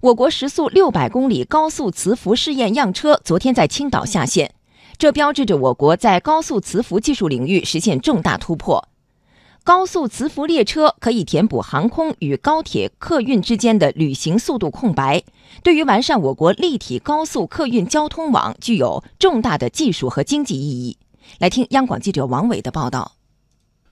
我国时速六百公里高速磁浮试验样车昨天在青岛下线，这标志着我国在高速磁浮技术领域实现重大突破。高速磁浮列车可以填补航空与高铁客运之间的旅行速度空白，对于完善我国立体高速客运交通网具有重大的技术和经济意义。来听央广记者王伟的报道。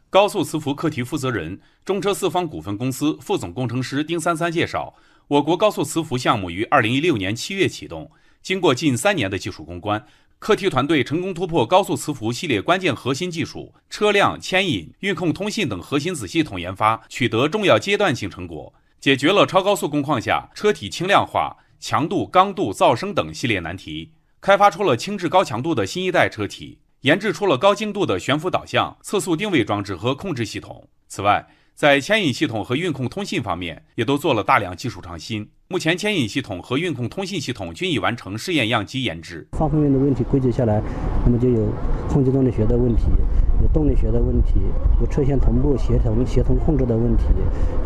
高速磁浮课题负责人、中车四方股份公司副总工程师丁三三介绍。我国高速磁浮项目于二零一六年七月启动，经过近三年的技术攻关，课题团队成功突破高速磁浮系列关键核心技术车辆牵引、运控、通信等核心子系统研发，取得重要阶段性成果，解决了超高速工况下车体轻量化、强度、刚度、噪声等系列难题，开发出了轻质高强度的新一代车体，研制出了高精度的悬浮导向、测速定位装置和控制系统。此外，在牵引系统和运控通信方面，也都做了大量技术创新。目前，牵引系统和运控通信系统均已完成试验样机研制。方方面面的问题归结下来，那么就有空气动力学的问题，有动力学的问题，有车线同步协同协同控制的问题，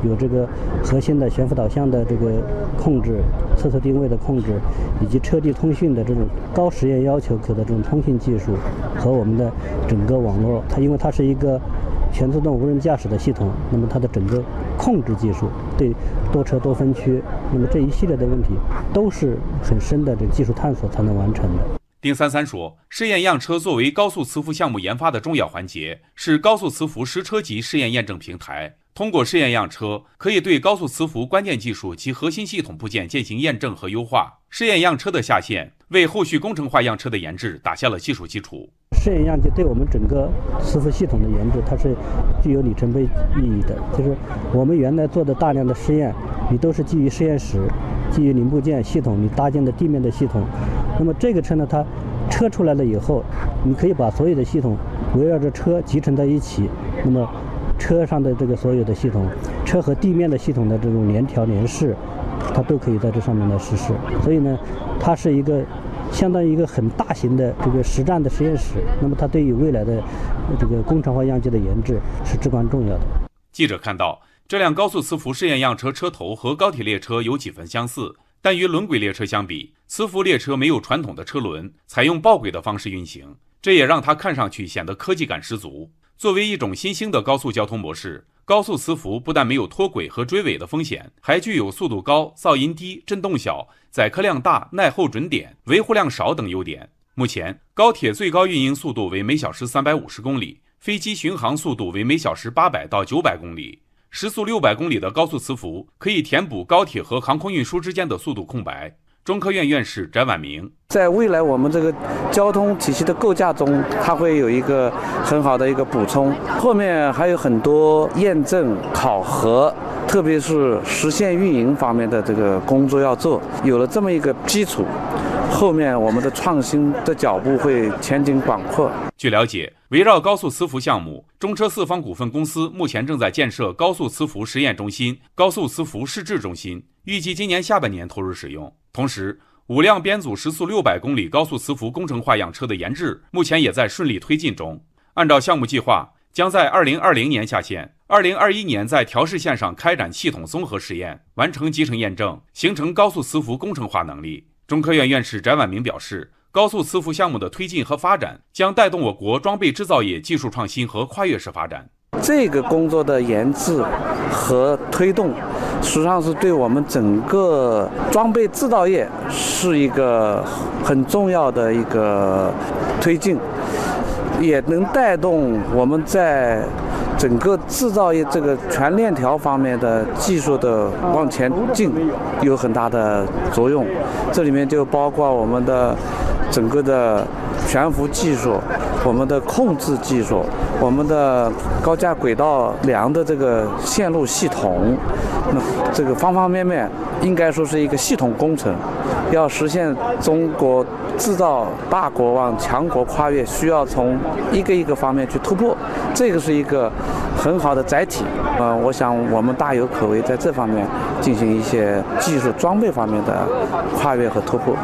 有这个核心的悬浮导向的这个控制、测速定位的控制，以及车地通讯的这种高实验要求可的这种通信技术和我们的整个网络。它因为它是一个。全自动无人驾驶的系统，那么它的整个控制技术，对多车多分区，那么这一系列的问题，都是很深的这个技术探索才能完成的。丁三三说，试验样车作为高速磁浮项目研发的重要环节，是高速磁浮实车级试验验证平台。通过试验样车，可以对高速磁浮关键技术及核心系统部件进行验证和优化。试验样车的下线，为后续工程化样车的研制打下了技术基础。试验样机对我们整个磁浮系统的研制，它是具有里程碑意义的。就是我们原来做的大量的试验，你都是基于实验室、基于零部件系统你搭建的地面的系统。那么这个车呢，它车出来了以后，你可以把所有的系统围绕着车集成在一起。那么车上的这个所有的系统，车和地面的系统的这种联调联试，它都可以在这上面来实施。所以呢，它是一个。相当于一个很大型的这个实战的实验室，那么它对于未来的这个工程化样机的研制是至关重要的。记者看到，这辆高速磁浮试验样车车头和高铁列车有几分相似，但与轮轨列车相比，磁浮列车没有传统的车轮，采用抱轨的方式运行，这也让它看上去显得科技感十足。作为一种新兴的高速交通模式。高速磁浮不但没有脱轨和追尾的风险，还具有速度高、噪音低、震动小、载客量大、耐候准点、维护量少等优点。目前，高铁最高运营速度为每小时三百五十公里，飞机巡航速度为每小时八百到九百公里。时速六百公里的高速磁浮可以填补高铁和航空运输之间的速度空白。中科院院士翟婉明在未来我们这个交通体系的构架中，它会有一个很好的一个补充。后面还有很多验证考核，特别是实现运营方面的这个工作要做。有了这么一个基础，后面我们的创新的脚步会前景广阔。据了解，围绕高速磁浮项目，中车四方股份公司目前正在建设高速磁浮实验中心、高速磁浮试制中心，预计今年下半年投入使用。同时，五辆编组时速六百公里高速磁浮工程化样车的研制目前也在顺利推进中。按照项目计划，将在二零二零年下线，二零二一年在调试线上开展系统综合实验，完成集成验证，形成高速磁浮工程化能力。中科院院士翟婉明表示。高速磁浮项目的推进和发展，将带动我国装备制造业技术创新和跨越式发展。这个工作的研制和推动，实际上是对我们整个装备制造业是一个很重要的一个推进，也能带动我们在。整个制造业这个全链条方面的技术的往前进，有很大的作用。这里面就包括我们的整个的悬浮技术、我们的控制技术、我们的高架轨道梁的这个线路系统，那这个方方面面应该说是一个系统工程。要实现中国制造大国往强国跨越，需要从一个一个方面去突破，这个是一个很好的载体。呃，我想我们大有可为，在这方面进行一些技术装备方面的跨越和突破。